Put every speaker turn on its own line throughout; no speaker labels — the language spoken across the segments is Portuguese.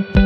estudo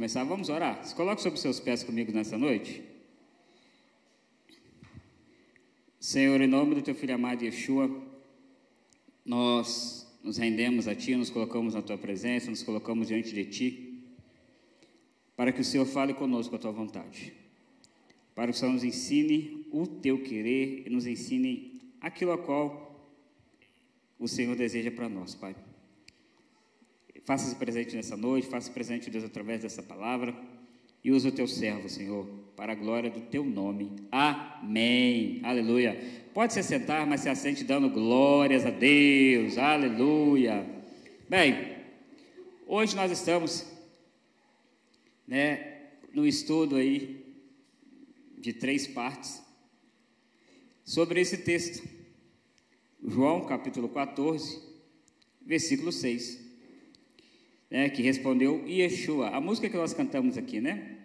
começar, vamos orar. Se coloque sobre seus pés comigo nessa noite. Senhor, em nome do teu filho amado Yeshua, nós nos rendemos a ti, nos colocamos na tua presença, nos colocamos diante de ti para que o Senhor fale conosco a tua vontade, para que o Senhor nos ensine o teu querer e nos ensine aquilo a qual o Senhor deseja para nós, Pai. Faça-se presente nessa noite, faça-se presente, Deus, através dessa palavra e use o teu servo, Senhor, para a glória do teu nome. Amém. Aleluia. Pode se sentar, mas se assente dando glórias a Deus. Aleluia. Bem, hoje nós estamos né, no estudo aí de três partes sobre esse texto. João capítulo 14, versículo 6. Né, que respondeu Yeshua, a música que nós cantamos aqui, né?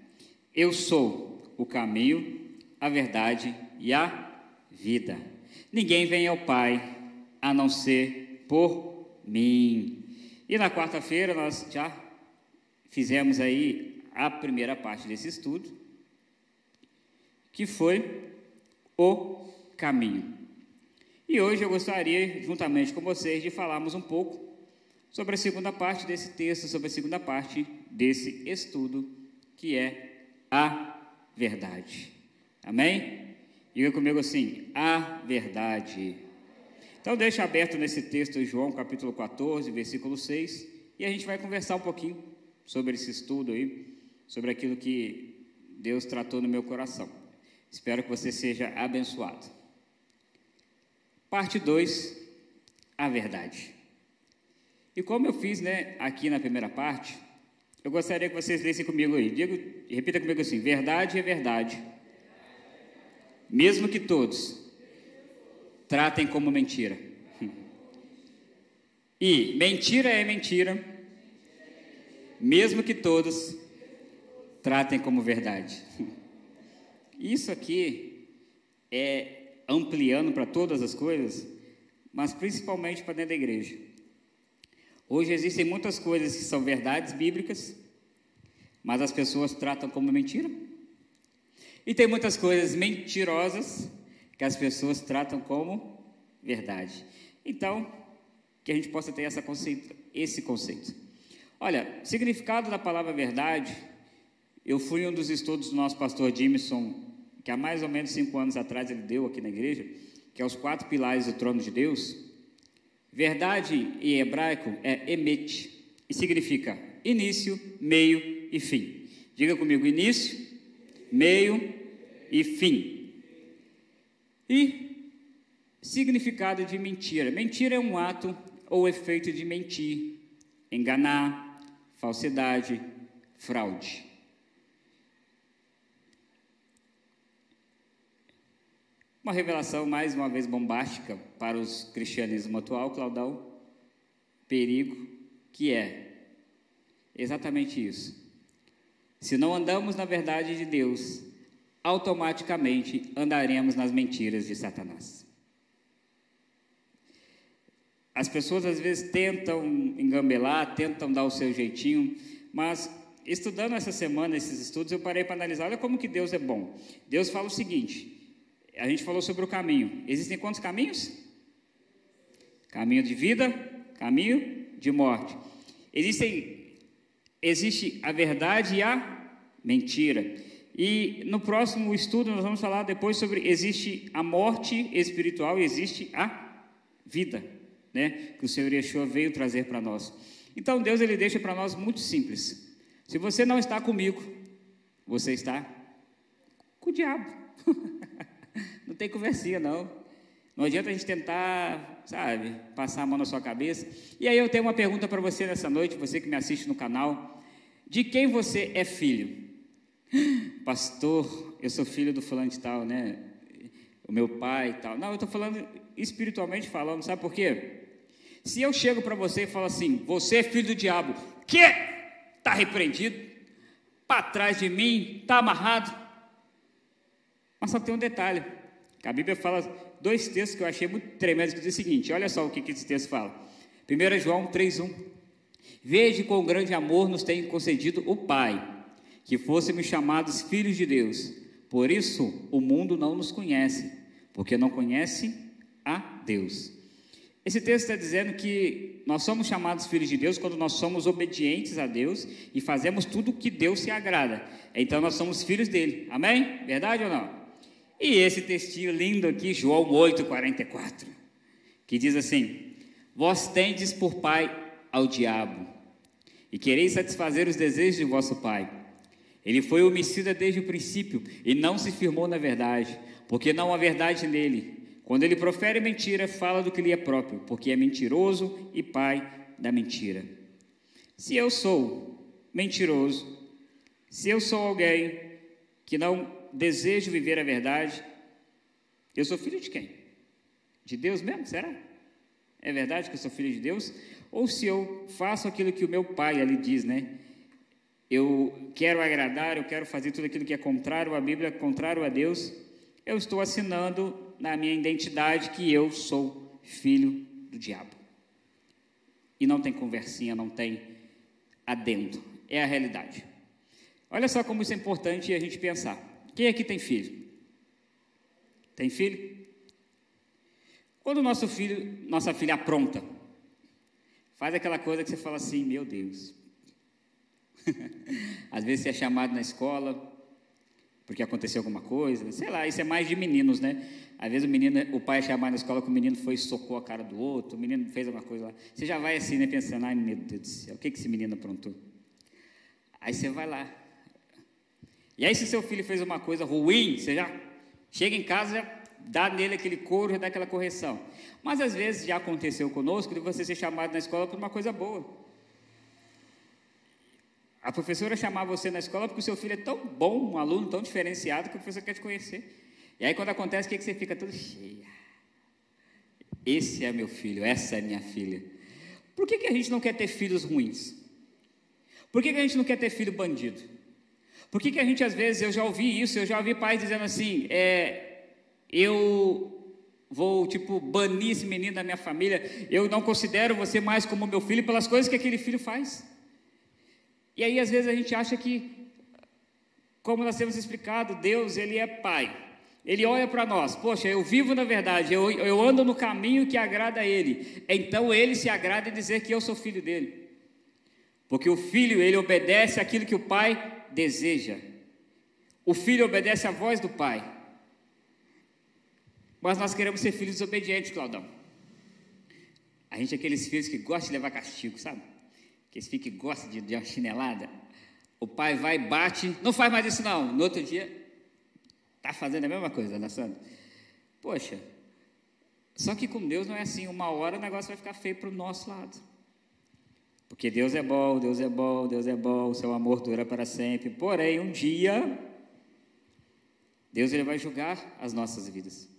Eu sou o caminho, a verdade e a vida. Ninguém vem ao Pai a não ser por mim. E na quarta-feira nós já fizemos aí a primeira parte desse estudo, que foi o caminho. E hoje eu gostaria, juntamente com vocês, de falarmos um pouco sobre a segunda parte desse texto, sobre a segunda parte desse estudo, que é a verdade. Amém? Diga comigo assim: a verdade. Então, deixa aberto nesse texto, João capítulo 14, versículo 6, e a gente vai conversar um pouquinho sobre esse estudo aí sobre aquilo que Deus tratou no meu coração. Espero que você seja abençoado. Parte 2, a verdade. E como eu fiz né, aqui na primeira parte, eu gostaria que vocês lessem comigo aí. Digo, repita comigo assim: verdade é verdade. Mesmo que todos tratem como mentira. E mentira é mentira, mesmo que todos tratem como verdade. Isso aqui é ampliando para todas as coisas, mas principalmente para dentro da igreja. Hoje existem muitas coisas que são verdades bíblicas, mas as pessoas tratam como mentira. E tem muitas coisas mentirosas que as pessoas tratam como verdade. Então, que a gente possa ter essa conceito, esse conceito. Olha, significado da palavra verdade eu fui um dos estudos do nosso pastor Jimson, que há mais ou menos cinco anos atrás ele deu aqui na igreja, que é os quatro pilares do trono de Deus. Verdade em hebraico é emet, e significa início, meio e fim. Diga comigo: início, meio e fim. E significado de mentira: mentira é um ato ou efeito de mentir, enganar, falsidade, fraude. Uma revelação mais uma vez bombástica para os cristianismo atual, Claudão, perigo, que é exatamente isso. Se não andamos na verdade de Deus, automaticamente andaremos nas mentiras de Satanás. As pessoas às vezes tentam engambelar, tentam dar o seu jeitinho, mas estudando essa semana esses estudos, eu parei para analisar, olha como que Deus é bom. Deus fala o seguinte: a gente falou sobre o caminho. Existem quantos caminhos? Caminho de vida, caminho de morte. Existem, existe a verdade e a mentira. E no próximo estudo nós vamos falar depois sobre existe a morte espiritual e existe a vida, né? Que o Senhor Yeshua veio trazer para nós. Então Deus ele deixa para nós muito simples. Se você não está comigo, você está com o diabo. não tem conversinha não. Não adianta a gente tentar, sabe, passar a mão na sua cabeça. E aí eu tenho uma pergunta para você nessa noite, você que me assiste no canal. De quem você é filho? Pastor, eu sou filho do fulano de tal, né? O meu pai e tal. Não, eu estou falando espiritualmente falando, sabe por quê? Se eu chego para você e falo assim, você é filho do diabo, que? Está repreendido, para trás de mim, está amarrado. Mas só tem um detalhe, a Bíblia fala dois textos que eu achei muito tremendos, que diz o seguinte, olha só o que, esse texto fala. 1 João 3,1 Veja com grande amor nos tem concedido o Pai, que fôssemos chamados filhos de Deus. Por isso o mundo não nos conhece, porque não conhece a Deus. Esse texto está dizendo que nós somos chamados filhos de Deus quando nós somos obedientes a Deus e fazemos tudo que Deus se agrada. Então nós somos filhos dele. Amém? Verdade ou não? E esse textinho lindo aqui, João 8,44, que diz assim: Vós tendes por pai ao diabo, e quereis satisfazer os desejos de vosso pai. Ele foi homicida desde o princípio e não se firmou na verdade, porque não há verdade nele. Quando ele profere mentira, fala do que lhe é próprio, porque é mentiroso e pai da mentira. Se eu sou mentiroso, se eu sou alguém que não desejo viver a verdade, eu sou filho de quem? De Deus mesmo? Será? É verdade que eu sou filho de Deus? Ou se eu faço aquilo que o meu pai ali diz, né? Eu quero agradar, eu quero fazer tudo aquilo que é contrário à Bíblia, contrário a Deus, eu estou assinando na minha identidade que eu sou filho do diabo. E não tem conversinha, não tem adendo. É a realidade. Olha só como isso é importante a gente pensar. Quem aqui tem filho? Tem filho? Quando o nosso filho, nossa filha apronta, faz aquela coisa que você fala assim, meu Deus. Às vezes você é chamado na escola, porque aconteceu alguma coisa, sei lá, isso é mais de meninos, né? Às vezes o menino, o pai é chamado na escola que o menino foi e socou a cara do outro, o menino fez alguma coisa lá. Você já vai assim, né, pensando, ai meu Deus do céu, o que, que esse menino aprontou? Aí você vai lá. E aí se seu filho fez uma coisa ruim, você já chega em casa, dá nele aquele couro, já dá aquela correção. Mas às vezes já aconteceu conosco de você ser chamado na escola por uma coisa boa. A professora chamar você na escola porque o seu filho é tão bom, um aluno tão diferenciado que o professor quer te conhecer. E aí quando acontece, o que, que você fica todo cheio? Esse é meu filho, essa é minha filha. Por que, que a gente não quer ter filhos ruins? Por que, que a gente não quer ter filho bandido? Por que, que a gente, às vezes, eu já ouvi isso, eu já ouvi pais dizendo assim, é, eu vou, tipo, banir esse menino da minha família, eu não considero você mais como meu filho pelas coisas que aquele filho faz. E aí, às vezes, a gente acha que, como nós temos explicado, Deus, Ele é Pai. Ele olha para nós, poxa, eu vivo na verdade, eu, eu ando no caminho que agrada a Ele. Então Ele se agrada em dizer que eu sou filho dele. Porque o filho, ele obedece aquilo que o pai deseja. O filho obedece à voz do pai. Mas nós queremos ser filhos desobedientes, Claudão. A gente é aqueles filhos que gostam de levar castigo, sabe? Aqueles filhos que gostam de, de uma chinelada. O pai vai, bate, não faz mais isso não. No outro dia, está fazendo a mesma coisa, né, Sandra? Poxa, só que com Deus não é assim. Uma hora o negócio vai ficar feio para o nosso lado. Porque Deus é bom, Deus é bom, Deus é bom, o seu amor dura para sempre. Porém, um dia, Deus ele vai julgar as nossas vidas.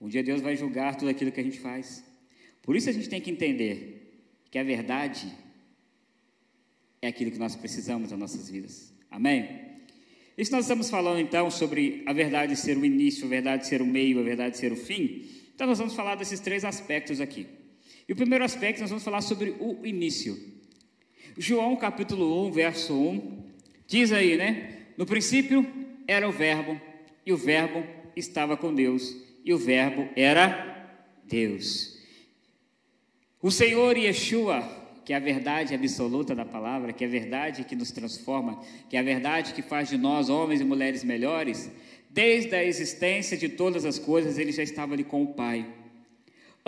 Um dia Deus vai julgar tudo aquilo que a gente faz. Por isso a gente tem que entender que a verdade é aquilo que nós precisamos nas nossas vidas. Amém? Isso nós estamos falando então sobre a verdade ser o início, a verdade ser o meio, a verdade ser o fim. Então nós vamos falar desses três aspectos aqui. E o primeiro aspecto nós vamos falar sobre o início. João capítulo 1, verso 1, diz aí, né? No princípio era o verbo, e o verbo estava com Deus, e o verbo era Deus. O Senhor Yeshua, que é a verdade absoluta da palavra, que é a verdade que nos transforma, que é a verdade que faz de nós homens e mulheres melhores, desde a existência de todas as coisas, ele já estava ali com o Pai.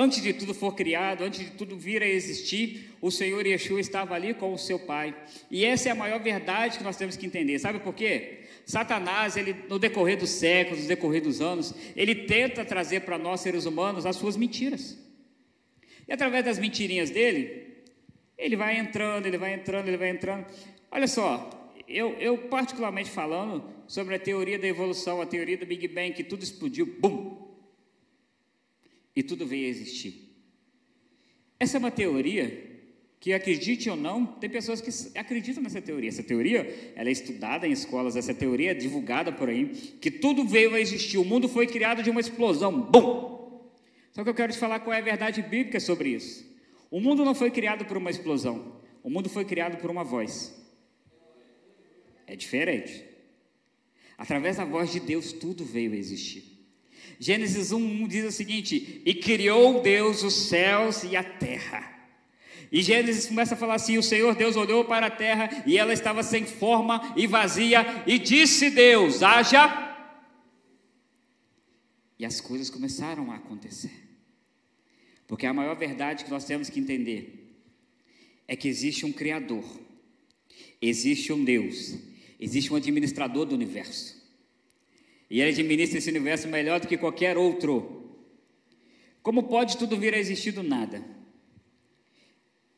Antes de tudo for criado, antes de tudo vir a existir, o Senhor Yeshua estava ali com o seu Pai. E essa é a maior verdade que nós temos que entender. Sabe por quê? Satanás, ele, no decorrer dos séculos, no decorrer dos anos, ele tenta trazer para nós, seres humanos, as suas mentiras. E através das mentirinhas dele, ele vai entrando, ele vai entrando, ele vai entrando. Olha só, eu, eu particularmente falando sobre a teoria da evolução, a teoria do Big Bang, que tudo explodiu, bum, e tudo veio a existir. Essa é uma teoria que, acredite ou não, tem pessoas que acreditam nessa teoria. Essa teoria, ela é estudada em escolas, essa teoria é divulgada por aí, que tudo veio a existir, o mundo foi criado de uma explosão, bum! Só que eu quero te falar qual é a verdade bíblica sobre isso. O mundo não foi criado por uma explosão, o mundo foi criado por uma voz. É diferente. Através da voz de Deus, tudo veio a existir. Gênesis 1 diz o seguinte: E criou Deus os céus e a terra. E Gênesis começa a falar assim: O Senhor Deus olhou para a terra e ela estava sem forma e vazia, e disse Deus: haja. E as coisas começaram a acontecer. Porque a maior verdade que nós temos que entender é que existe um Criador, existe um Deus, existe um administrador do universo. E ele administra esse universo melhor do que qualquer outro. Como pode tudo vir a existir do nada?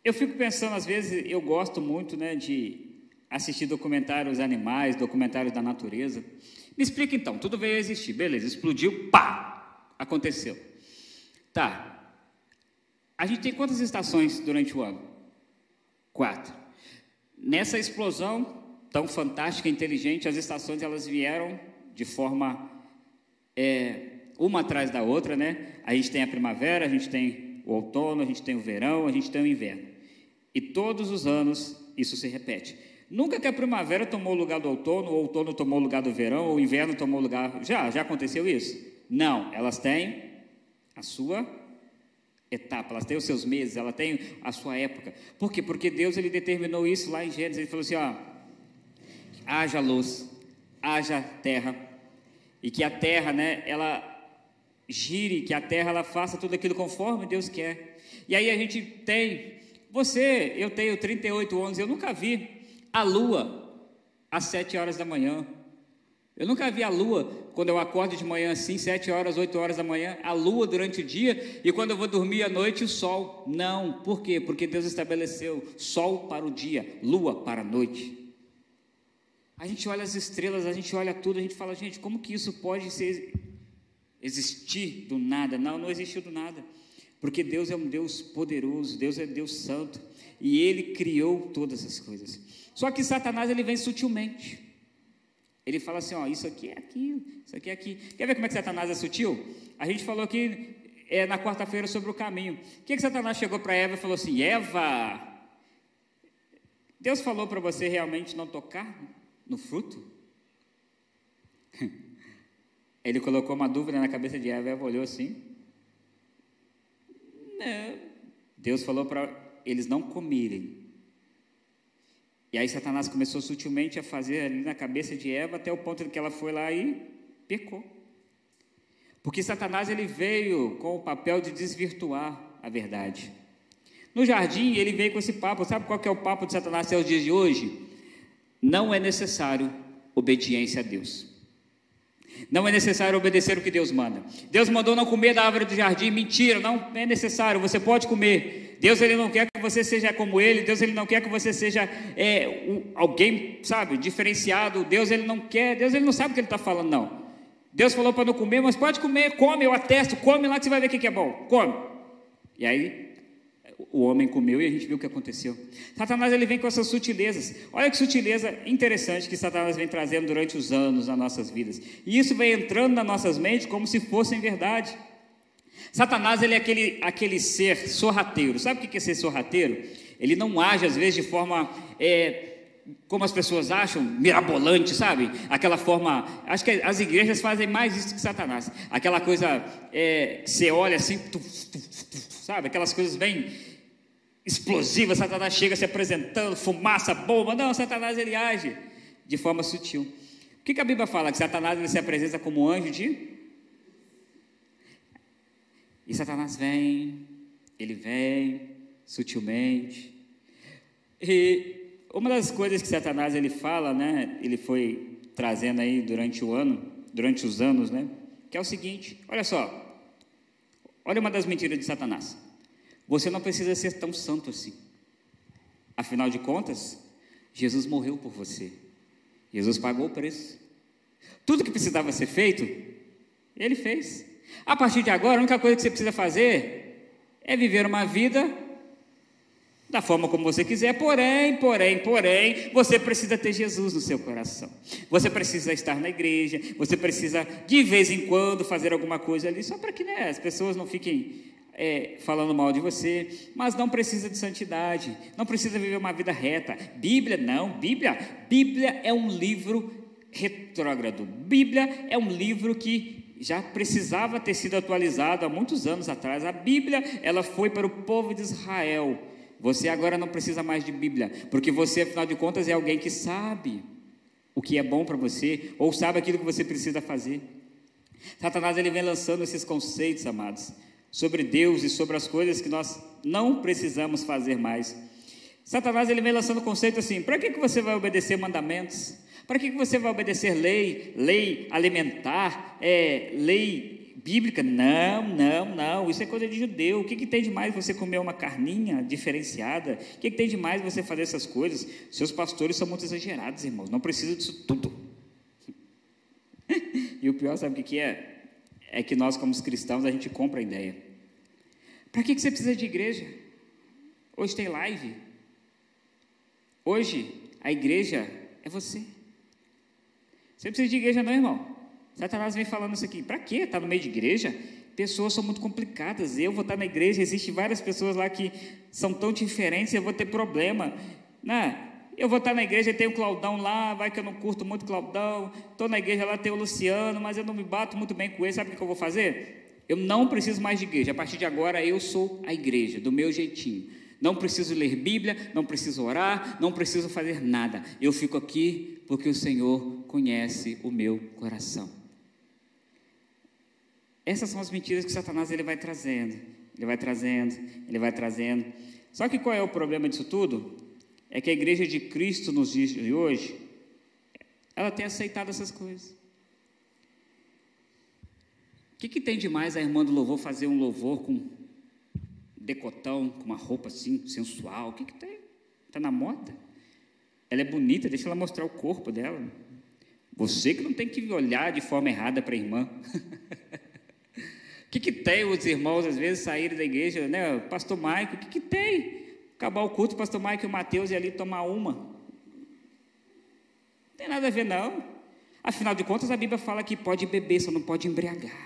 Eu fico pensando, às vezes, eu gosto muito né, de assistir documentários animais, documentários da natureza. Me explica então, tudo veio a existir, beleza, explodiu, pá, aconteceu. Tá. A gente tem quantas estações durante o ano? Quatro. Nessa explosão tão fantástica inteligente, as estações elas vieram de forma é, uma atrás da outra, né? A gente tem a primavera, a gente tem o outono, a gente tem o verão, a gente tem o inverno. E todos os anos isso se repete. Nunca que a primavera tomou o lugar do outono, o outono tomou o lugar do verão, ou o inverno tomou o lugar. Já, já aconteceu isso? Não, elas têm a sua etapa, elas têm os seus meses, ela tem a sua época. Por quê? Porque Deus ele determinou isso lá em Gênesis. Ele falou assim: ó, haja luz, haja terra, e que a terra, né, ela gire, que a terra ela faça tudo aquilo conforme Deus quer. E aí a gente tem, você, eu tenho 38 anos, eu nunca vi a lua às 7 horas da manhã. Eu nunca vi a lua quando eu acordo de manhã assim, 7 horas, 8 horas da manhã, a lua durante o dia e quando eu vou dormir à noite o sol. Não, por quê? Porque Deus estabeleceu sol para o dia, lua para a noite. A gente olha as estrelas, a gente olha tudo, a gente fala, gente, como que isso pode ser, existir do nada? Não, não existiu do nada. Porque Deus é um Deus poderoso, Deus é Deus santo, e Ele criou todas as coisas. Só que Satanás ele vem sutilmente. Ele fala assim: ó, isso aqui é aquilo, isso aqui é aqui. Quer ver como é que Satanás é sutil? A gente falou aqui é, na quarta-feira sobre o caminho. O que, que Satanás chegou para Eva e falou assim: Eva, Deus falou para você realmente não tocar no fruto? Ele colocou uma dúvida na cabeça de Eva, Eva olhou assim. Não. Deus falou para eles não comerem. E aí Satanás começou sutilmente a fazer ali na cabeça de Eva até o ponto de que ela foi lá e pecou. Porque Satanás ele veio com o papel de desvirtuar a verdade. No jardim ele veio com esse papo. Sabe qual que é o papo de Satanás até os dias de hoje? Não é necessário obediência a Deus. Não é necessário obedecer o que Deus manda. Deus mandou não comer da árvore do jardim, mentira, não é necessário, você pode comer. Deus ele não quer que você seja como ele, Deus ele não quer que você seja é, um, alguém, sabe, diferenciado. Deus ele não quer, Deus ele não sabe o que ele está falando, não. Deus falou para não comer, mas pode comer, come, eu atesto, come lá que você vai ver o que é bom, come. E aí o homem comeu e a gente viu o que aconteceu. Satanás ele vem com essas sutilezas. Olha que sutileza interessante que Satanás vem trazendo durante os anos nas nossas vidas. E isso vem entrando nas nossas mentes como se fossem verdade. Satanás ele é aquele, aquele ser sorrateiro. Sabe o que é ser sorrateiro? Ele não age às vezes de forma é, como as pessoas acham, mirabolante, sabe? Aquela forma. Acho que as igrejas fazem mais isso que Satanás. Aquela coisa é, você olha assim, tuf, tuf, tuf, sabe? Aquelas coisas bem explosiva, Satanás chega se apresentando, fumaça, bomba. Não, Satanás ele age de forma sutil. O que, que a Bíblia fala? Que Satanás ele se apresenta como anjo de. E Satanás vem, ele vem sutilmente. E uma das coisas que Satanás ele fala, né? Ele foi trazendo aí durante o ano, durante os anos, né? Que é o seguinte: olha só, olha uma das mentiras de Satanás. Você não precisa ser tão santo assim. Afinal de contas, Jesus morreu por você. Jesus pagou o preço. Tudo que precisava ser feito, ele fez. A partir de agora, a única coisa que você precisa fazer é viver uma vida da forma como você quiser, porém, porém, porém, você precisa ter Jesus no seu coração. Você precisa estar na igreja, você precisa de vez em quando fazer alguma coisa ali, só para que né, as pessoas não fiquem é, falando mal de você, mas não precisa de santidade, não precisa viver uma vida reta. Bíblia, não, Bíblia, Bíblia é um livro retrógrado. Bíblia é um livro que já precisava ter sido atualizado há muitos anos atrás. A Bíblia, ela foi para o povo de Israel. Você agora não precisa mais de Bíblia, porque você, afinal de contas, é alguém que sabe o que é bom para você, ou sabe aquilo que você precisa fazer. Satanás ele vem lançando esses conceitos, amados, sobre Deus e sobre as coisas que nós não precisamos fazer mais. Satanás ele vem lançando o conceito assim: para que, que você vai obedecer mandamentos? Para que, que você vai obedecer lei, lei alimentar, é, lei bíblica? Não, não, não, isso é coisa de judeu. O que, que tem de mais você comer uma carninha diferenciada? O que, que tem de mais você fazer essas coisas? Seus pastores são muito exagerados, irmãos, não precisa disso tudo. e o pior, sabe o que, que é? É que nós, como cristãos, a gente compra a ideia. Para que, que você precisa de igreja? Hoje tem live. Hoje, a igreja é você. Você precisa de igreja, não, irmão? Satanás vem falando isso aqui. Para quê? Está no meio de igreja? Pessoas são muito complicadas. Eu vou estar na igreja, existem várias pessoas lá que são tão diferentes, eu vou ter problema. Né? Eu vou estar na igreja e tem o Claudão lá, vai que eu não curto muito Claudão. Estou na igreja lá, tem o Luciano, mas eu não me bato muito bem com ele. Sabe o que eu vou fazer? Eu não preciso mais de igreja. A partir de agora eu sou a igreja, do meu jeitinho. Não preciso ler Bíblia, não preciso orar, não preciso fazer nada. Eu fico aqui porque o Senhor conhece o meu coração. Essas são as mentiras que Satanás ele vai trazendo. Ele vai trazendo, ele vai trazendo. Só que qual é o problema disso tudo? É que a igreja de Cristo nos dias de hoje, ela tem aceitado essas coisas. O que, que tem de mais a irmã do louvor fazer um louvor com decotão, com uma roupa assim, sensual? O que, que tem? Está na moda? Ela é bonita, deixa ela mostrar o corpo dela. Você que não tem que olhar de forma errada para a irmã. O que, que tem os irmãos, às vezes, saírem da igreja, né? Pastor Maico, o que, que tem? Acabar o culto, o pastor Mike e o Mateus e ali tomar uma. Não tem nada a ver, não. Afinal de contas, a Bíblia fala que pode beber, só não pode embriagar.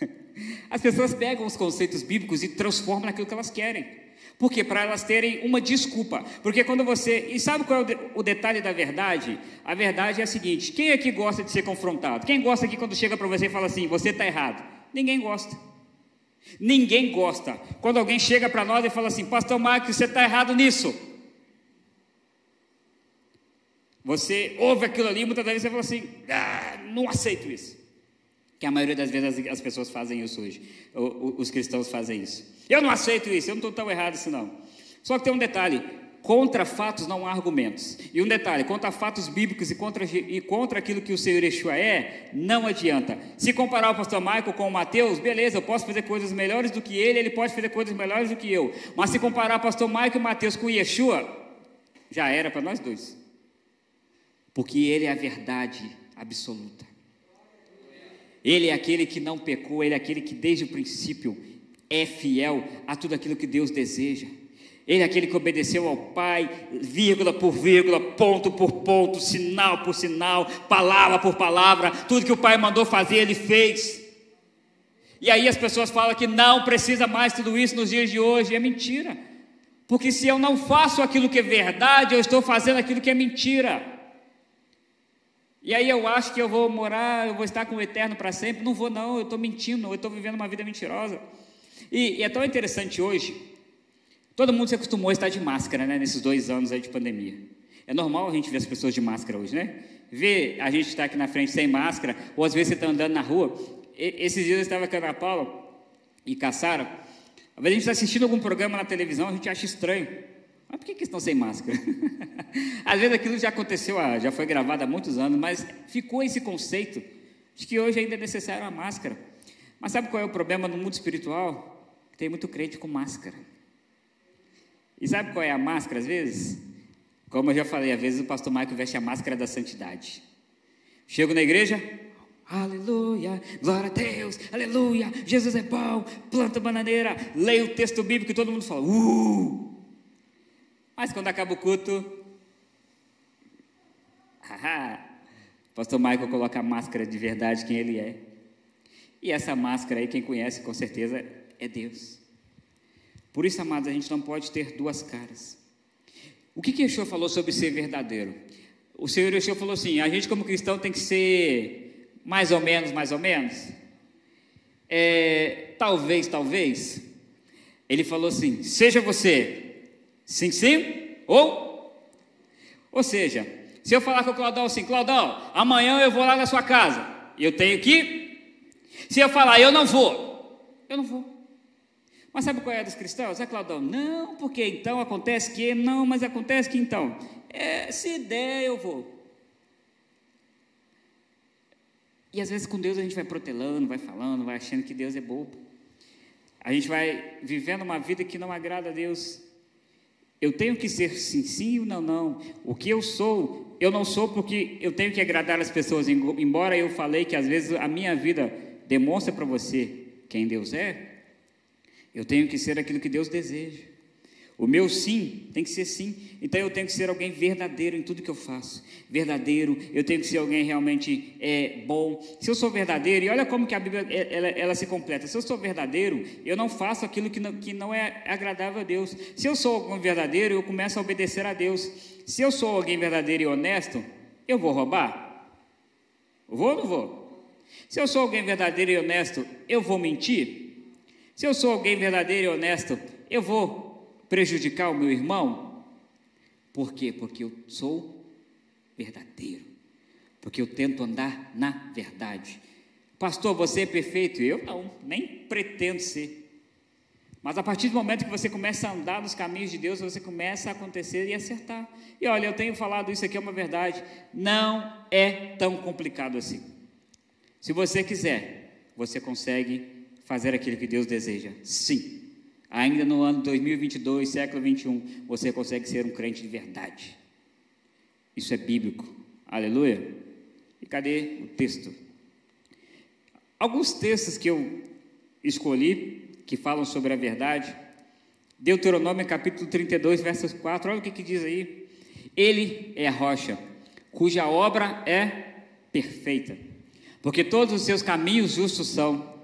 As pessoas pegam os conceitos bíblicos e transformam naquilo que elas querem. Por quê? Para elas terem uma desculpa. Porque quando você. E sabe qual é o, o, detalhe da verdade? A verdade é a seguinte: quem aqui gosta de ser confrontado? Quem gosta aqui quando chega para você e fala assim, você está errado? Ninguém gosta. Ninguém gosta. Quando alguém chega para nós e fala assim, Pastor Marcos, você está errado nisso. Você ouve aquilo ali, muitas vezes você fala assim, ah, não aceito isso. Que a maioria das vezes as, pessoas fazem isso hoje. Os cristãos fazem isso. Eu não aceito isso, eu não estou tão errado assim não. Só que tem um detalhe: Contra fatos não há argumentos. E um detalhe: contra fatos bíblicos e contra, e contra aquilo que o Senhor Yeshua é, não adianta. Se comparar o pastor Michael com o Mateus, beleza, eu posso fazer coisas melhores do que ele, ele pode fazer coisas melhores do que eu. Mas se comparar o pastor Michael e Mateus com Yeshua, já era para nós dois. Porque ele é a verdade absoluta. Ele é aquele que não pecou, ele é aquele que desde o princípio é fiel a tudo aquilo que Deus deseja. Ele é aquele que obedeceu ao Pai, vírgula por vírgula, ponto por ponto, sinal por sinal, palavra por palavra, tudo que o Pai mandou fazer, ele fez. E aí as pessoas falam que não precisa mais tudo isso nos dias de hoje, é mentira. Porque se eu não faço aquilo que é verdade, eu estou fazendo aquilo que é mentira. E aí eu acho que eu vou morar, eu vou estar com o eterno para sempre. Não vou, não, eu estou mentindo, eu estou vivendo uma vida mentirosa. E, e, é tão interessante hoje, todo mundo se acostumou a estar de máscara, né, nesses dois anos aí de pandemia. É normal a gente ver as pessoas de máscara hoje, né? Ver a gente estar aqui na frente sem máscara, ou às vezes você está andando na rua. E, esses dias eu estava com a Paula e Caçara. Às vezes a gente está assistindo algum programa na televisão, a gente acha estranho. Mas por que, que estão sem máscara? Às vezes aquilo já aconteceu, já foi gravado há muitos anos, mas ficou esse conceito de que hoje ainda é necessário a máscara. Mas sabe qual é o problema no mundo espiritual? Tem muito crente com máscara. E sabe qual é a máscara às vezes? Como eu já falei, às vezes o pastor Michael veste a máscara da santidade. Chego na igreja, aleluia, glória a Deus, aleluia, Jesus é bom, planta bananeira, leio o texto bíblico e todo mundo fala, uh! Mas quando acaba o culto, haha, pastor Michael coloca a máscara de verdade, quem ele é. E essa máscara aí, quem conhece com certeza, é Deus. Por isso, amados, a gente não pode ter duas caras. O que que Yeshua falou sobre ser verdadeiro? O Senhor Yeshua falou assim: a gente, como cristão, tem que ser mais ou menos, mais ou menos. É, talvez, talvez. Ele falou assim: seja você Sim, sim? Ou? Ou seja, se eu falar com o Claudão assim, Claudão, amanhã eu vou lá na sua casa, eu tenho que. Se eu falar, eu não vou, eu não vou. Mas sabe qual é a dos cristãos? É Claudão, não, porque então acontece que, não, mas acontece que então. É, se der, eu vou. E às vezes com Deus a gente vai protelando, vai falando, vai achando que Deus é bobo. A gente vai vivendo uma vida que não agrada a Deus. Eu tenho que ser sim, sim ou não, não. O que eu sou, eu não sou porque eu tenho que agradar as pessoas. Embora eu falei que às vezes a minha vida demonstra para você quem Deus é, eu tenho que ser aquilo que Deus deseja. O meu sim tem que ser sim. Então eu tenho que ser alguém verdadeiro em tudo que eu faço. Verdadeiro, eu tenho que ser alguém realmente é, bom. Se eu sou verdadeiro, e olha como que a Bíblia é, ela, ela se completa. Se eu sou verdadeiro, eu não faço aquilo que não, que não é agradável a Deus. Se eu sou alguém verdadeiro, eu começo a obedecer a Deus. Se eu sou alguém verdadeiro e honesto, eu vou roubar? Vou ou não vou? Se eu sou alguém verdadeiro e honesto, eu vou mentir? Se eu sou alguém verdadeiro e honesto, eu vou prejudicar o meu irmão? Por quê? Porque eu sou verdadeiro. Porque eu tento andar na verdade. Pastor, você é perfeito? Eu não, nem pretendo ser. Mas a partir do momento que você começa a andar nos caminhos de Deus, você começa a acontecer e acertar. E olha, eu tenho falado isso aqui, é uma verdade. Não é tão complicado assim. Se você quiser, você consegue fazer aquilo que Deus deseja. Sim. Ainda no ano 2022, século 21, você consegue ser um crente de verdade. Isso é bíblico. Aleluia. E cadê o texto? Alguns textos que eu escolhi, que falam sobre a verdade. Deuteronômio capítulo 32, versos 4. Olha o que, que diz aí. Ele é a rocha, cuja obra é perfeita, porque todos os seus caminhos justos são.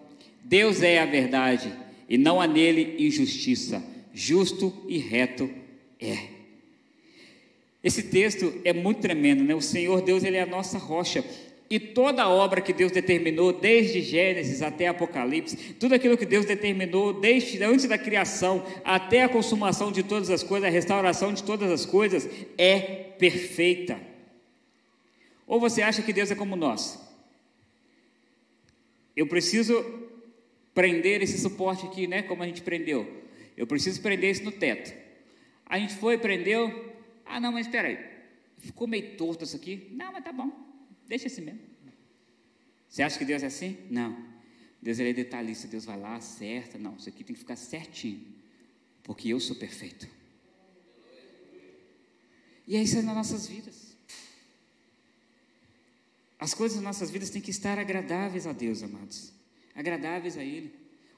Deus é a verdade e não há nele injustiça. Justo e reto é. Esse texto é muito tremendo, né? O Senhor Deus, ele é a nossa rocha. E toda a obra que Deus determinou, desde Gênesis até Apocalipse, tudo aquilo que Deus determinou, desde antes da criação até a consumação de todas as coisas, a restauração de todas as coisas, é perfeita. Ou você acha que Deus é como nós? Eu preciso prender esse suporte aqui, né? Como a gente prendeu. Eu preciso prender isso no teto. A gente foi, prendeu. Ah, não, mas espera aí. Ficou meio torto isso aqui. Não, mas tá bom. Deixa assim mesmo. Você acha que Deus é assim? Não. Deus ele é detalhista. Deus vai lá, acerta. Não, isso aqui tem que ficar certinho. Porque eu sou perfeito. E é isso nas nossas vidas. As coisas nas nossas vidas têm que estar agradáveis a Deus, amados agradáveis a Ele.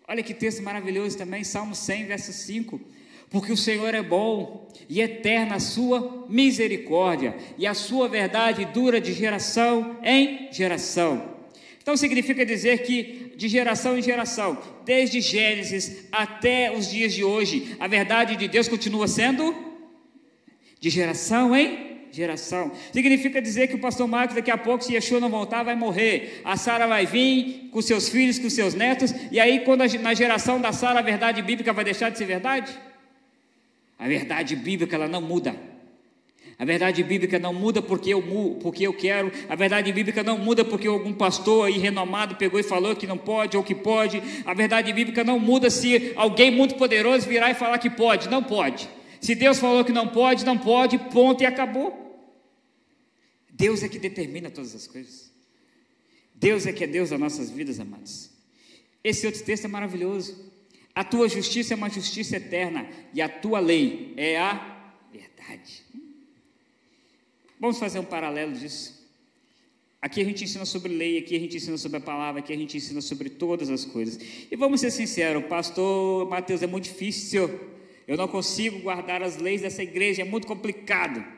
Olha que texto maravilhoso também, Salmo 100, verso 5. Porque o Senhor é bom e eterna a sua misericórdia, e a sua verdade dura de geração em geração. Então significa dizer que de geração em geração, desde Gênesis até os dias de hoje, a verdade de Deus continua sendo de geração em geração. Significa dizer que o pastor Marcos, daqui a pouco, se Yeshua não voltar, vai morrer. A Sara vai vir com seus filhos, com seus netos, e aí, quando a, na geração da Sara a verdade bíblica vai deixar de ser verdade? A verdade bíblica ela não muda. A verdade bíblica não muda porque eu, porque eu quero, a verdade bíblica não muda porque algum pastor aí renomado pegou e falou que não pode ou que pode. A verdade bíblica não muda se alguém muito poderoso virar e falar que pode, não pode. Se Deus falou que não pode, não pode, ponto e acabou. Deus é que determina todas as coisas. Deus é que é Deus das nossas vidas, amados. Esse outro texto é maravilhoso. A tua justiça é uma justiça eterna e a tua lei é a verdade. Vamos fazer um paralelo disso. Aqui a gente ensina sobre lei, aqui a gente ensina sobre a palavra, aqui a gente ensina sobre todas as coisas. E vamos ser sinceros, pastor Mateus, é muito difícil. Eu não consigo guardar as leis dessa igreja, é muito complicado.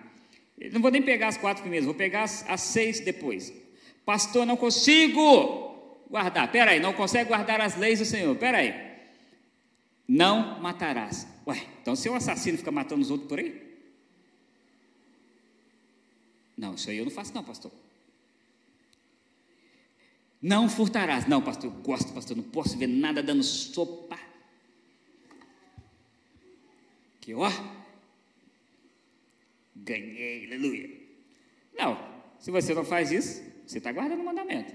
Não vou nem pegar as quatro primeiras, vou pegar as, as seis depois. Pastor, não consigo guardar. Pera aí, não consegue guardar as leis do Senhor. Pera aí. Não matarás. Ué, então se o assassino fica matando os outros por aí? Não, isso aí eu não faço, não, pastor. Não furtarás. Não, pastor, eu gosto, pastor, não posso ver nada dando sopa. Que ó, ganhei, aleluia. Não, se você não faz isso, você está guardando o mandamento.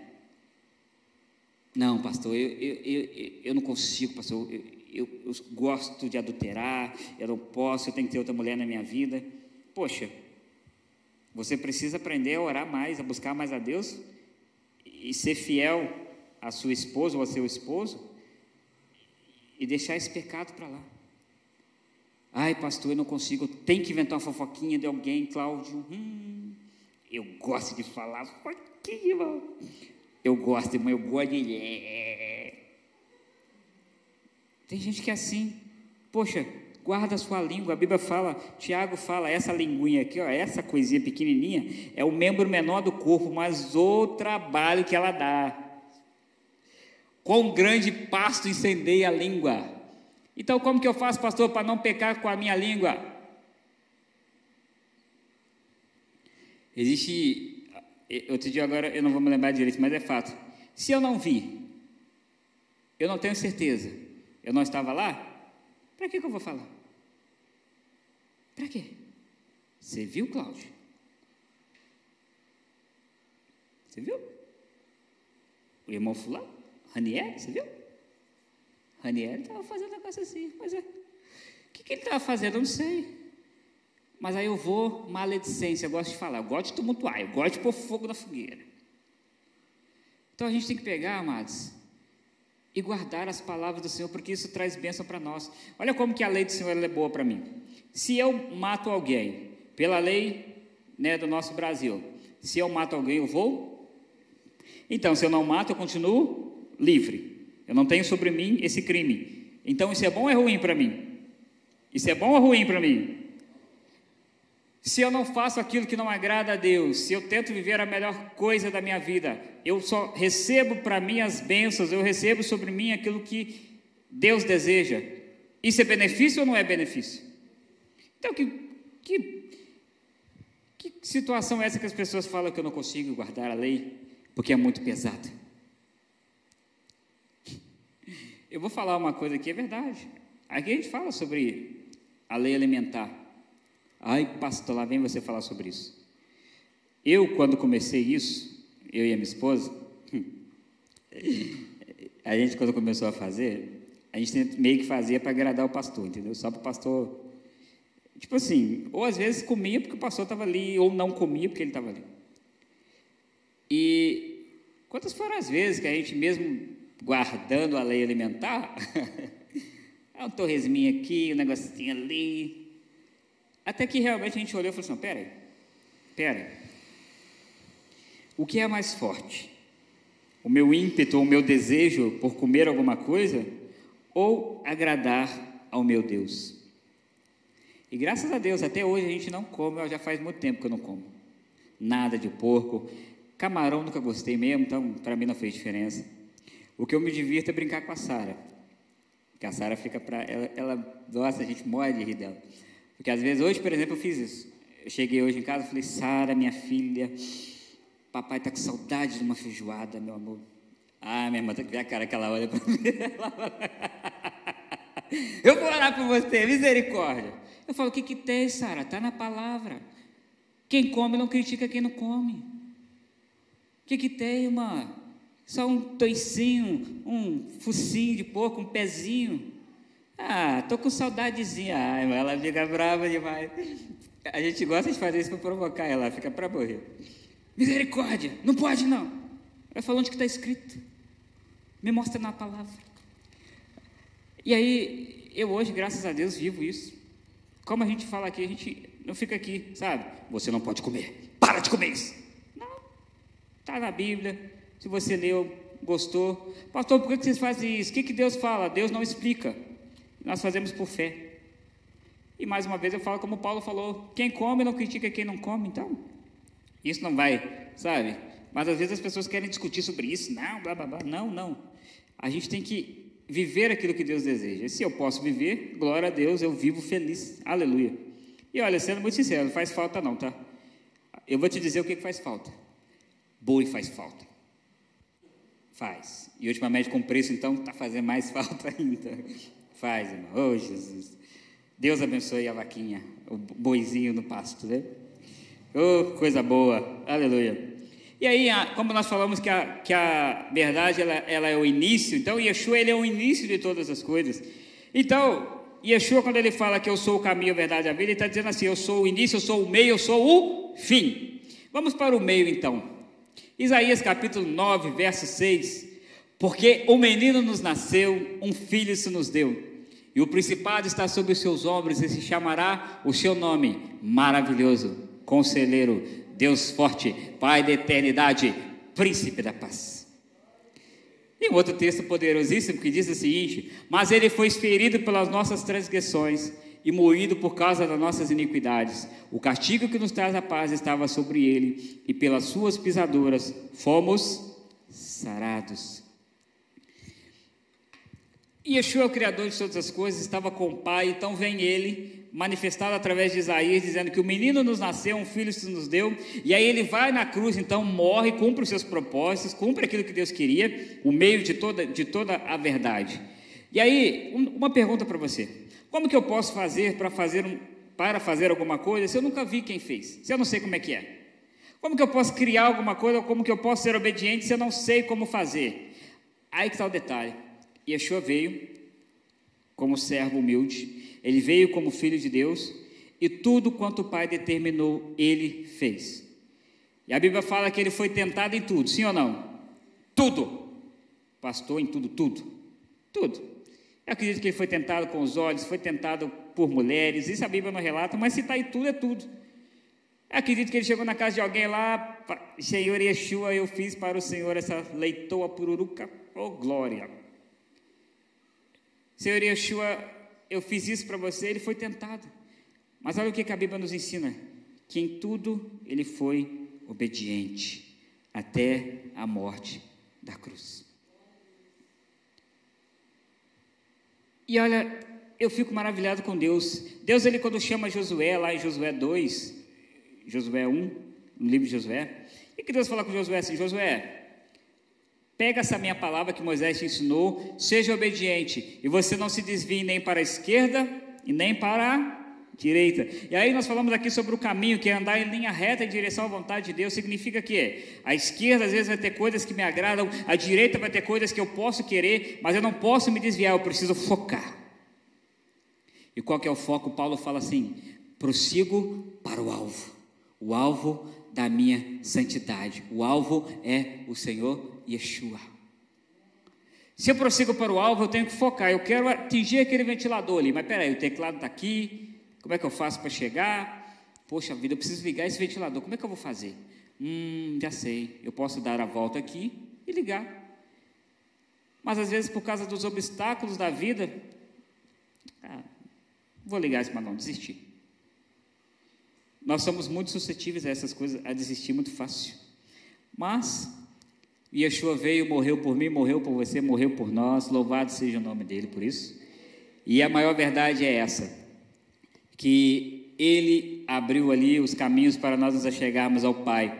Não, pastor, eu, eu, eu, eu não consigo, pastor, eu, eu, eu gosto de adulterar, eu não posso, eu tenho que ter outra mulher na minha vida. Poxa, você precisa aprender a orar mais, a buscar mais a Deus e ser fiel à sua esposa ou ao seu esposo e deixar esse pecado para lá. Ai, pastor, eu não consigo, tem que inventar uma fofoquinha de alguém, Cláudio. Hum, eu gosto de falar fofoquinha, irmão. Eu gosto, irmão, eu gosto de. Tem gente que é assim. Poxa, guarda a sua língua. A Bíblia fala, Tiago fala, essa linguinha aqui, ó, essa coisinha pequenininha, é o membro menor do corpo, mas o trabalho que ela dá. Quão grande pasto incendeia a língua. Então, como que eu faço, pastor, para não pecar com a minha língua? Existe, outro dia agora eu não vou me lembrar direito, mas é fato. Se eu não vi, eu não tenho certeza, eu não estava lá, para que, que eu vou falar? Para quê? Você viu, Cláudio? Você viu? O irmão fulano? Raniel, você viu? Raniel estava fazendo um negócio assim, mas é. O que, que ele estava fazendo? Eu não sei. Mas aí eu vou, maledicência, eu gosto de falar, eu gosto de tumultuar, eu gosto de pôr fogo na fogueira. Então a gente tem que pegar, amados, e guardar as palavras do Senhor, porque isso traz bênção para nós. Olha como que a lei do Senhor é boa para mim. Se eu mato alguém, pela lei né, do nosso Brasil, se eu mato alguém, eu vou? Então, se eu não mato, eu continuo livre. Eu não tenho sobre mim esse crime. Então, isso é bom ou é ruim para mim? Isso é bom ou ruim para mim? Se eu não faço aquilo que não agrada a Deus, se eu tento viver a melhor coisa da minha vida, eu só recebo para mim as bênçãos, eu recebo sobre mim aquilo que Deus deseja. Isso é benefício ou não é benefício? Então, que, que, que situação é essa que as pessoas falam que eu não consigo guardar a lei porque é muito pesado? Eu vou falar uma coisa aqui, é verdade. Aqui a gente fala sobre a lei alimentar. Ai, pastor, lá vem você falar sobre isso. Eu, quando comecei isso, eu e a minha esposa, a gente, quando começou a fazer, a gente meio que fazia para agradar o pastor, entendeu? Só para o pastor. Tipo assim, ou às vezes comia porque o pastor estava ali, ou não comia porque ele estava ali. E quantas foram as vezes que a gente, mesmo guardando a lei alimentar, é um torresminho aqui, um negocinho ali, até que realmente a gente olhou e falou assim: peraí, peraí. O que é mais forte? O meu ímpeto o meu desejo por comer alguma coisa ou agradar ao meu Deus? E graças a Deus, até hoje a gente não come, já faz muito tempo que eu não como. Nada de porco. Camarão nunca gostei mesmo, então para mim não fez diferença. O que eu me divirto é brincar com a Sara. Porque a Sara fica para. Ela, ela gosta, a gente morre de rir dela. Porque às vezes, hoje, por exemplo, eu fiz isso. Eu cheguei hoje em casa e falei, Sara, minha filha, papai está com saudade de uma feijoada, meu amor. Ah, minha irmã, tem que ver a cara que ela olha para mim. Eu vou orar por você, misericórdia. Eu falo, o que, que tem, Sara? Está na palavra. Quem come não critica quem não come. O que, que tem, irmã? Só um toicinho, um focinho de porco, um pezinho. Ah, tô com saudadezinha. Ai, irmã, ela fica brava demais. A gente gosta de fazer isso para provocar ela, fica para morrer. Misericórdia, não pode não. Ela falou onde que está escrito. Me mostra na palavra. E aí, eu hoje, graças a Deus, vivo isso. Como a gente fala aqui, a gente não fica aqui, sabe? Você não pode comer. Para de comer isso. Não. Está na Bíblia. Se você leu, gostou. Pastor, por que vocês fazem isso? O que, que Deus fala? Deus não explica. Nós fazemos por fé. E mais uma vez eu falo como Paulo falou: quem come não critica quem não come, então. Isso não vai, sabe? Mas às vezes as pessoas querem discutir sobre isso. Não, blá blá blá. Não, não. A gente tem que viver aquilo que Deus deseja. Se eu posso viver, glória a Deus, eu vivo feliz. Aleluia. E olha, sendo muito sincero, não faz falta não, tá? Eu vou te dizer o que faz falta. Boi faz falta. Faz. E ultimamente com preço, então, está fazendo mais falta ainda. Faz, irmão. Oh, Jesus. Deus abençoe a vaquinha, o boizinho no pasto, né? Oh, coisa boa. Aleluia. E aí, como nós falamos que a, que a verdade ela, ela é o início, então Yeshua ele é o início de todas as coisas. Então, Yeshua, quando ele fala que eu sou o caminho, a verdade e a vida, ele está dizendo assim: eu sou o início, eu sou o meio, eu sou o fim. Vamos para o meio então. Isaías capítulo 9, verso 6. Porque o menino nos nasceu, um filho se nos deu, e o principado está sobre os seus ombros, e se chamará o seu nome, maravilhoso, conselheiro, Deus forte, Pai da eternidade, príncipe da paz. E um outro texto poderosíssimo que diz o seguinte: Mas ele foi ferido pelas nossas transgressões e moído por causa das nossas iniquidades. O castigo que nos traz a paz estava sobre ele, e pelas suas pisaduras fomos sarados. E Yeshua, o Criador de todas as coisas, estava com o Pai, então vem ele, manifestado através de Isaías, dizendo que o menino nos nasceu, um filho se nos deu, e aí ele vai na cruz, então morre, cumpre os seus propósitos, cumpre aquilo que Deus queria, o meio de toda, de toda a verdade. E aí, uma pergunta para você: como que eu posso fazer para fazer um, para fazer alguma coisa se eu nunca vi quem fez, se eu não sei como é que é? Como que eu posso criar alguma coisa, como que eu posso ser obediente se eu não sei como fazer? Aí que está o detalhe. Yeshua veio como servo humilde, ele veio como filho de Deus, e tudo quanto o Pai determinou, ele fez. E a Bíblia fala que ele foi tentado em tudo, sim ou não? Tudo. Pastor, em tudo, tudo. Tudo. Eu acredito que ele foi tentado com os olhos, foi tentado por mulheres, isso a Bíblia não relata, mas se está aí tudo, é tudo. Eu acredito que ele chegou na casa de alguém lá, Senhor Yeshua, eu fiz para o Senhor essa leitoa pururuca, oh glória. Senhor Yeshua, eu fiz isso para você, ele foi tentado. Mas olha o que a Bíblia nos ensina: que em tudo ele foi obediente, até a morte da cruz. E olha, eu fico maravilhado com Deus. Deus, ele quando chama Josué, lá em Josué 2, Josué 1, no livro de Josué, e que Deus fala com Josué assim: Josué, Pega essa minha palavra que Moisés te ensinou, seja obediente, e você não se desvie nem para a esquerda e nem para direita. E aí nós falamos aqui sobre o caminho, que é andar em linha reta em direção à vontade de Deus, significa que a esquerda às vezes vai ter coisas que me agradam, a direita vai ter coisas que eu posso querer, mas eu não posso me desviar, eu preciso focar. E qual que é o foco? Paulo fala assim: prossigo para o alvo. O alvo da minha santidade. O alvo é o Senhor Yeshua. Se eu prossigo para o alvo, eu tenho que focar. Eu quero atingir aquele ventilador ali, mas peraí, o teclado está aqui. Como é que eu faço para chegar? Poxa vida, eu preciso ligar esse ventilador. Como é que eu vou fazer? Hum, já sei. Eu posso dar a volta aqui e ligar. Mas às vezes, por causa dos obstáculos da vida, ah, vou ligar esse não, desistir. Nós somos muito suscetíveis a essas coisas, a desistir muito fácil. Mas Yeshua veio, morreu por mim, morreu por você, morreu por nós, louvado seja o nome dele por isso. E a maior verdade é essa, que ele abriu ali os caminhos para nós nos achegarmos ao Pai.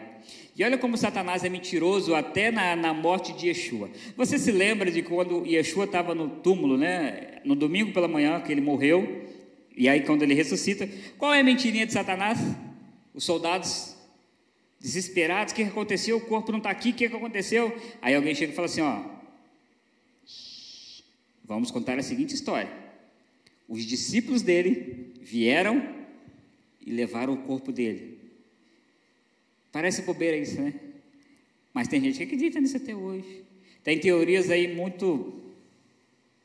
E olha como Satanás é mentiroso até na, na morte de Yeshua. Você se lembra de quando Yeshua estava no túmulo, né? No domingo pela manhã, que ele morreu, e aí quando ele ressuscita, qual é a mentirinha de Satanás? Os soldados desesperados, o que aconteceu? O corpo não está aqui, o que aconteceu? Aí alguém chega e fala assim: ó, vamos contar a seguinte história. Os discípulos dele vieram e levaram o corpo dele. Parece bobeira isso, né? Mas tem gente que acredita nisso até hoje. Tem teorias aí muito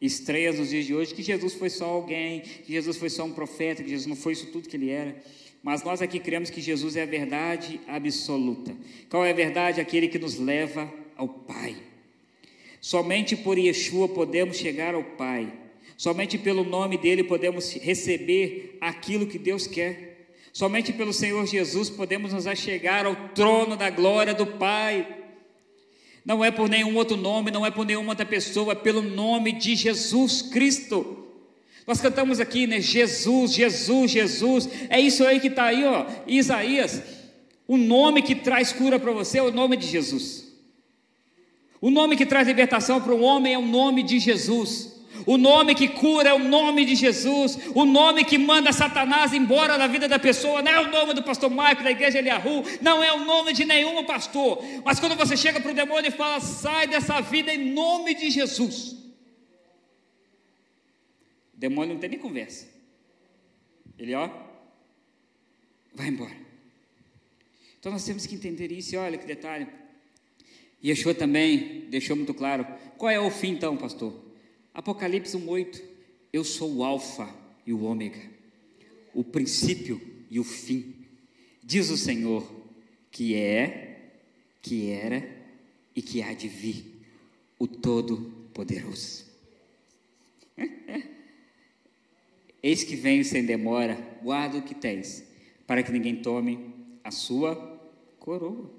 estranhas nos dias de hoje que Jesus foi só alguém, que Jesus foi só um profeta, que Jesus não foi isso tudo que ele era. Mas nós aqui cremos que Jesus é a verdade absoluta. Qual é a verdade? Aquele que nos leva ao Pai. Somente por Yeshua podemos chegar ao Pai. Somente pelo nome dele podemos receber aquilo que Deus quer. Somente pelo Senhor Jesus podemos nos achegar ao trono da glória do Pai. Não é por nenhum outro nome, não é por nenhuma outra pessoa, é pelo nome de Jesus Cristo. Nós cantamos aqui, né? Jesus, Jesus, Jesus. É isso aí que está aí, ó. Isaías. O nome que traz cura para você é o nome de Jesus. O nome que traz libertação para o homem é o nome de Jesus. O nome que cura é o nome de Jesus. O nome que manda Satanás embora da vida da pessoa não é o nome do pastor Maico da igreja Eliahu, não é o nome de nenhum pastor. Mas quando você chega para o demônio e fala, sai dessa vida em nome de Jesus. O demônio não tem nem conversa. Ele, ó, vai embora. Então nós temos que entender isso. E olha que detalhe. Yeshua também deixou muito claro. Qual é o fim então, pastor? Apocalipse 1:8. Eu sou o alfa e o ômega, o princípio e o fim. Diz o Senhor, que é, que era e que há de vir, o todo-poderoso. Eis que venho sem demora, guarda o que tens, para que ninguém tome a sua coroa.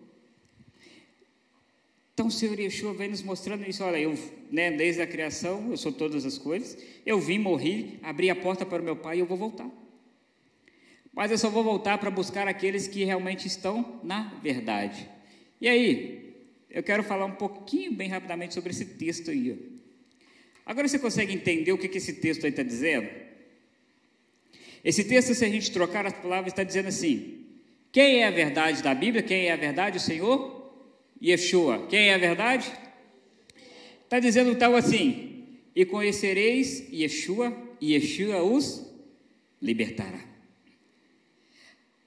Então o Senhor Yeshua vem nos mostrando isso, olha, eu, né, desde a criação, eu sou todas as coisas, eu vim, morri, abri a porta para o meu Pai e eu vou voltar. Mas eu só vou voltar para buscar aqueles que realmente estão na verdade. E aí, eu quero falar um pouquinho, bem rapidamente, sobre esse texto aí. Agora você consegue entender o que, que esse texto aí está dizendo? Esse texto, se a gente trocar as palavras, está dizendo assim: quem é a verdade da Bíblia? Quem é a verdade? O Senhor Yeshua. Quem é a verdade? Está dizendo tal assim: e conhecereis Yeshua, e Yeshua os libertará.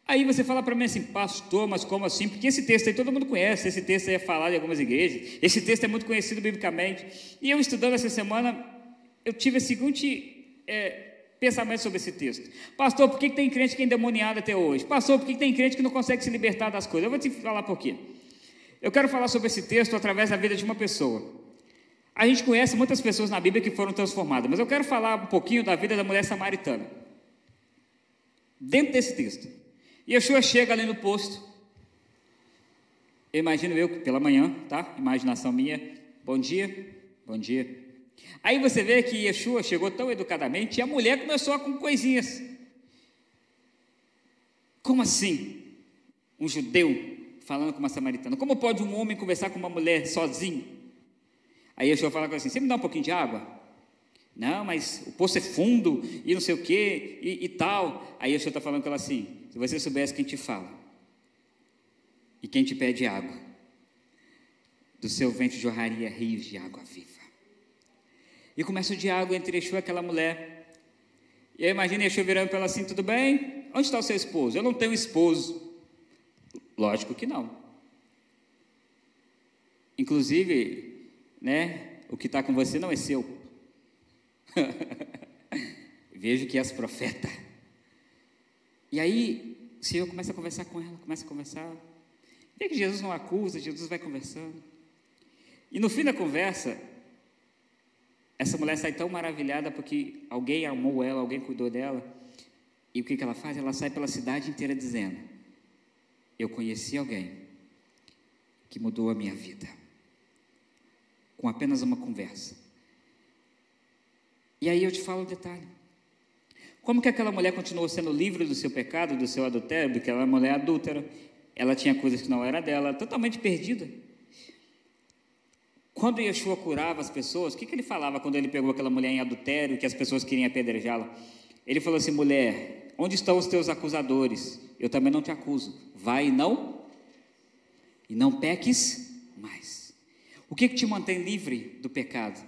Aí você fala para mim assim, pastor, mas como assim? Porque esse texto aí todo mundo conhece, esse texto aí é falado em algumas igrejas, esse texto é muito conhecido biblicamente. E eu estudando essa semana, eu tive o seguinte é, pensamento sobre esse texto. Pastor, por que, tem crente que é endemoniado até hoje? Pastor, por que tem crente que não consegue se libertar das coisas? Eu vou te falar por quê. Eu quero falar sobre esse texto através da vida de uma pessoa. A gente conhece muitas pessoas na Bíblia que foram transformadas, mas eu quero falar um pouquinho da vida da mulher samaritana. Dentro desse texto. Yeshua chega ali no posto. Eu imagino eu pela manhã, tá? Imaginação minha. Bom dia, bom dia. Aí você vê que Yeshua chegou tão educadamente e a mulher começou com coisinhas. Como assim? Um judeu falando com uma samaritana. Como pode um homem conversar com uma mulher sozinho? Aí Yeshua fala assim: Você me dá um pouquinho de água? Não, mas o poço é fundo e não sei o que e, e, tal. Aí Yeshua está falando com ela assim: Se você soubesse quem te fala e quem te pede água, do seu ventre jorraria rios de água viva. E começa o diálogo entre Yeshua e aquela mulher. E imagina Yeshua virando para ela assim: Tudo bem? Onde está o seu esposo? Eu não tenho esposo. Lógico que não. Inclusive, né, o que está com você não é seu. Vejo que és profeta. E aí, o Senhor começa a conversar com ela, começa a conversar. Vê que Jesus não acusa, Jesus vai conversando. E no fim da conversa, essa mulher sai tão maravilhada porque alguém amou ela, alguém cuidou dela. E o que, que ela faz? Ela sai pela cidade inteira dizendo: eu conheci alguém que mudou a minha vida, com apenas uma conversa. E aí eu te falo um detalhe: Como que aquela mulher continuou sendo livre do seu pecado, do seu adultério, porque ela é mulher adúltera, ela tinha coisas que não era dela, totalmente perdida. Quando Yeshua curava as pessoas, o que, que ele falava quando ele pegou aquela mulher em adultério, que as pessoas queriam apedrejá-la? Ele falou assim: mulher, onde estão os teus acusadores? Eu também não te acuso. Vai e não, e não peques mais. O que, que te mantém livre do pecado?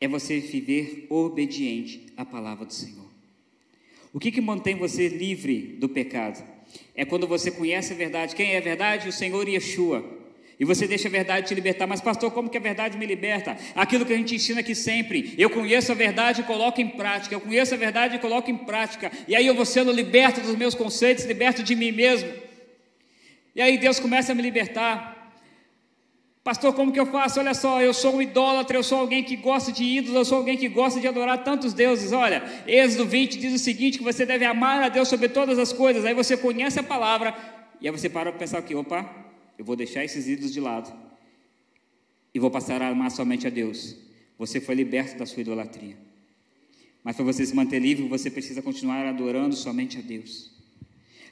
É você viver obediente à palavra do Senhor. O que, que mantém você livre do pecado? É quando você conhece a verdade. Quem é a verdade? O Senhor Yeshua. E você deixa a verdade te libertar. Mas, pastor, como que a verdade me liberta? Aquilo que a gente ensina aqui sempre. Eu conheço a verdade e coloco em prática. Eu conheço a verdade e coloco em prática. E aí eu vou sendo liberto dos meus conceitos, liberto de mim mesmo. E aí Deus começa a me libertar. Pastor, como que eu faço? Olha só, eu sou um idólatra, eu sou alguém que gosta de ídolos, eu sou alguém que gosta de adorar tantos deuses. Olha, Êxodo 20 diz o seguinte: que você deve amar a Deus sobre todas as coisas. Aí você conhece a palavra, e aí você para para pensar aqui, opa, eu vou deixar esses ídolos de lado e vou passar a amar somente a Deus. Você foi liberto da sua idolatria. Mas para você se manter livre, você precisa continuar adorando somente a Deus.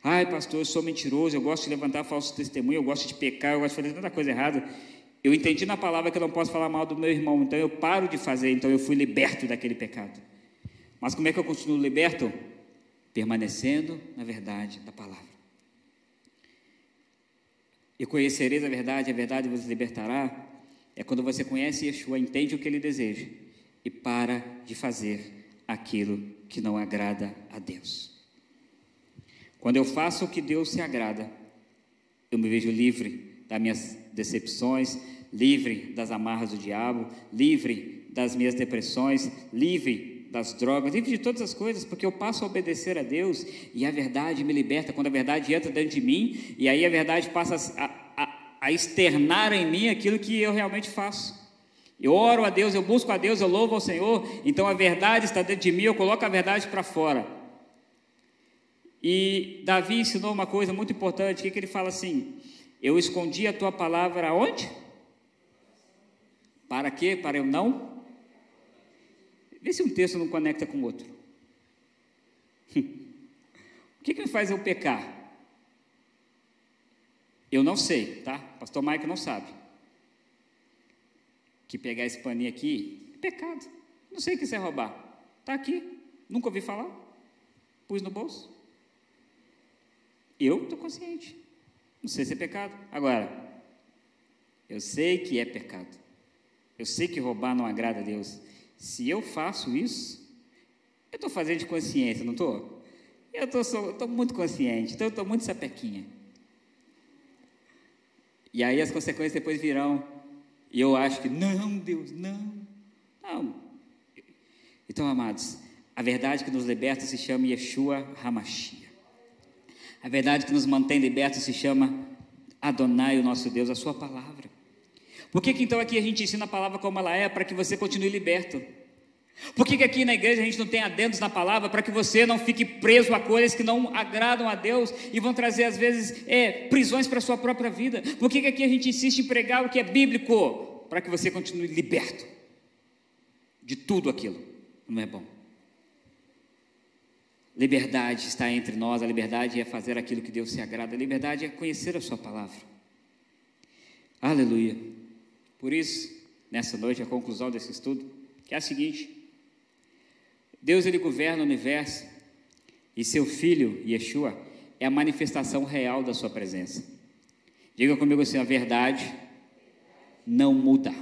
Ai, pastor, eu sou mentiroso, eu gosto de levantar falso testemunho, eu gosto de pecar, eu gosto de fazer tanta coisa errada. Eu entendi na palavra que eu não posso falar mal do meu irmão, então eu paro de fazer, então eu fui liberto daquele pecado. Mas como é que eu continuo liberto? Permanecendo na verdade da palavra. E conhecereis a verdade, a verdade vos libertará. É quando você conhece Yeshua, entende o que ele deseja e para de fazer aquilo que não agrada a Deus. Quando eu faço o que Deus se agrada, eu me vejo livre das minhas decepções, livre das amarras do diabo, livre das minhas depressões, livre das drogas, livre de todas as coisas, porque eu passo a obedecer a Deus e a verdade me liberta. Quando a verdade entra dentro de mim, e aí a verdade passa a, a, a externar em mim aquilo que eu realmente faço. Eu oro a Deus, eu busco a Deus, eu louvo ao Senhor, então a verdade está dentro de mim, eu coloco a verdade para fora. E Davi ensinou uma coisa muito importante, que, que ele fala assim? Eu escondi a tua palavra aonde? Para quê? Para eu não? Vê se um texto não conecta com o outro. o que, que me faz eu pecar? Eu não sei, tá? Pastor Mike não sabe. Que pegar esse paninho aqui é pecado. Não sei o que isso é roubar. Está aqui. Nunca ouvi falar. Pus no bolso. Eu estou consciente. Não sei se é pecado. Agora, eu sei que é pecado. Eu sei que roubar não agrada a Deus. Se eu faço isso, eu estou fazendo de consciência, não estou? Eu estou muito consciente, então eu estou muito sapequinha. E aí as consequências depois virão. E eu acho que, não, Deus, não. Não. Então, amados, a verdade que nos liberta se chama Yeshua Hamashia. A verdade que nos mantém libertos se chama Adonai, o nosso Deus, a sua palavra. Por que, que então aqui a gente ensina a palavra como ela é, para que você continue liberto? Por que, que aqui na igreja a gente não tem adendos na palavra para que você não fique preso a coisas que não agradam a Deus e vão trazer às vezes é, prisões para a sua própria vida? Por que, que aqui a gente insiste em pregar o que é bíblico para que você continue liberto de tudo aquilo? Não é bom. Liberdade está entre nós, a liberdade é fazer aquilo que Deus se agrada, a liberdade é conhecer a Sua palavra. Aleluia. Por isso, nessa noite, a conclusão desse estudo é a seguinte: Deus ele governa o universo e seu filho, Yeshua, é a manifestação real da sua presença. Diga comigo assim: a verdade não muda.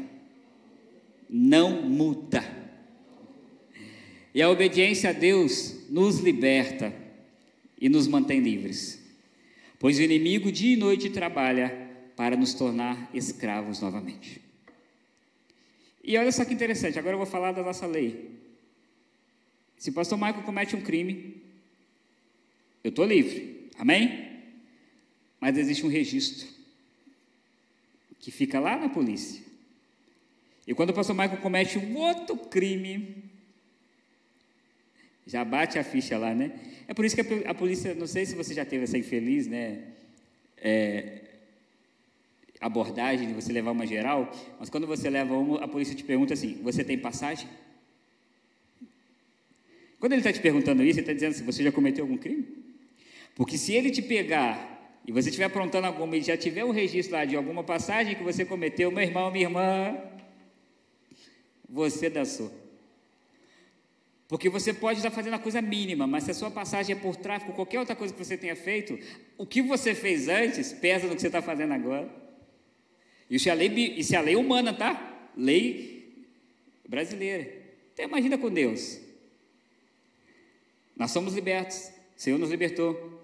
Não muda. E a obediência a Deus nos liberta e nos mantém livres. Pois o inimigo dia e noite trabalha para nos tornar escravos novamente. E olha só que interessante, agora eu vou falar da nossa lei. Se o pastor Michael comete um crime, eu estou livre, amém? Mas existe um registro que fica lá na polícia. E quando o pastor Michael comete um outro crime, já bate a ficha lá, né? É por isso que a, polícia, não sei se você já teve essa infeliz, né? É, abordagem de você levar uma geral, mas quando você leva uma, a polícia te pergunta assim: você tem passagem? Quando ele está te perguntando isso, ele está dizendo se você já cometeu algum crime. Porque se ele te pegar e você estiver aprontando alguma e já tiver um registro lá de alguma passagem que você cometeu, meu irmão, minha irmã, você dançou. Porque você pode estar fazendo a coisa mínima, mas se a sua passagem é por tráfico, qualquer outra coisa que você tenha feito, o que você fez antes pesa no que você está fazendo agora. Isso é a lei, isso é a lei humana, tá? Lei brasileira. Então imagina com Deus. Nós somos libertos, o Senhor nos libertou.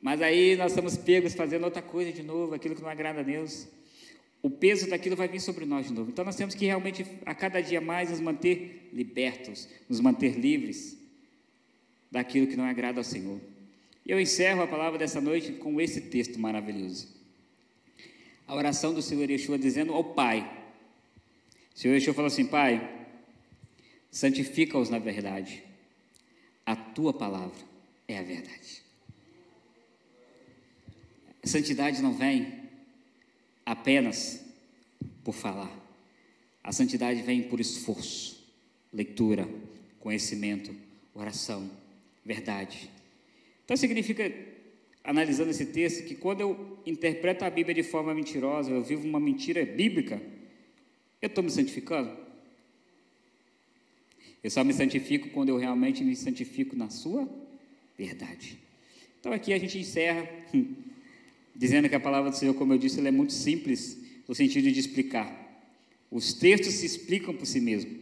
Mas aí nós estamos pegos fazendo outra coisa de novo, aquilo que não agrada a Deus. O peso daquilo vai vir sobre nós de novo. Então nós temos que realmente, a cada dia mais, nos manter libertos, nos manter livres daquilo que não agrada ao Senhor. E eu encerro a palavra dessa noite com esse texto maravilhoso. A oração do Senhor Yeshua dizendo ao Pai. O Senhor Yeshua falou assim: Pai, santifica-os na verdade. A tua palavra é a verdade. A santidade não vem apenas por falar. A santidade vem por esforço, leitura, conhecimento, oração, verdade. Então significa, analisando esse texto, que quando eu interpreto a Bíblia de forma mentirosa, eu vivo uma mentira bíblica, eu estou me santificando? Eu só me santifico quando eu realmente me santifico na sua verdade. Então aqui a gente encerra dizendo que a palavra do Senhor, como eu disse, ela é muito simples no sentido de explicar. Os textos se explicam por si mesmos.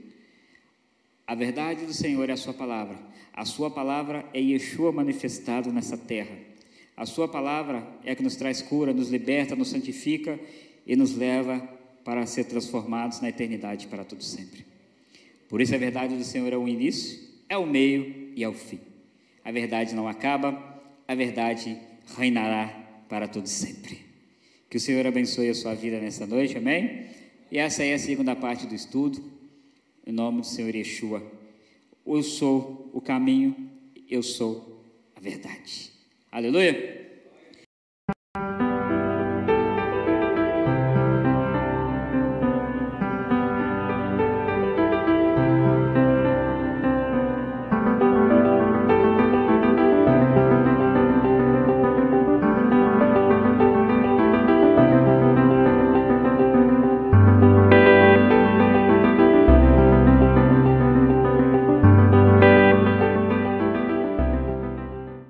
A verdade do Senhor é a sua palavra. A sua palavra é Yeshua manifestado nessa terra. A sua palavra é que nos traz cura, nos liberta, nos santifica e nos leva para ser transformados na eternidade para todo sempre. Por isso a verdade do Senhor é o início, é o meio e é o fim. A verdade não acaba, a verdade reinará para todo sempre. Que o Senhor abençoe a sua vida nessa noite, amém? E essa é a segunda parte do estudo, em nome do Senhor Yeshua. Eu sou o caminho, eu sou a verdade. Aleluia!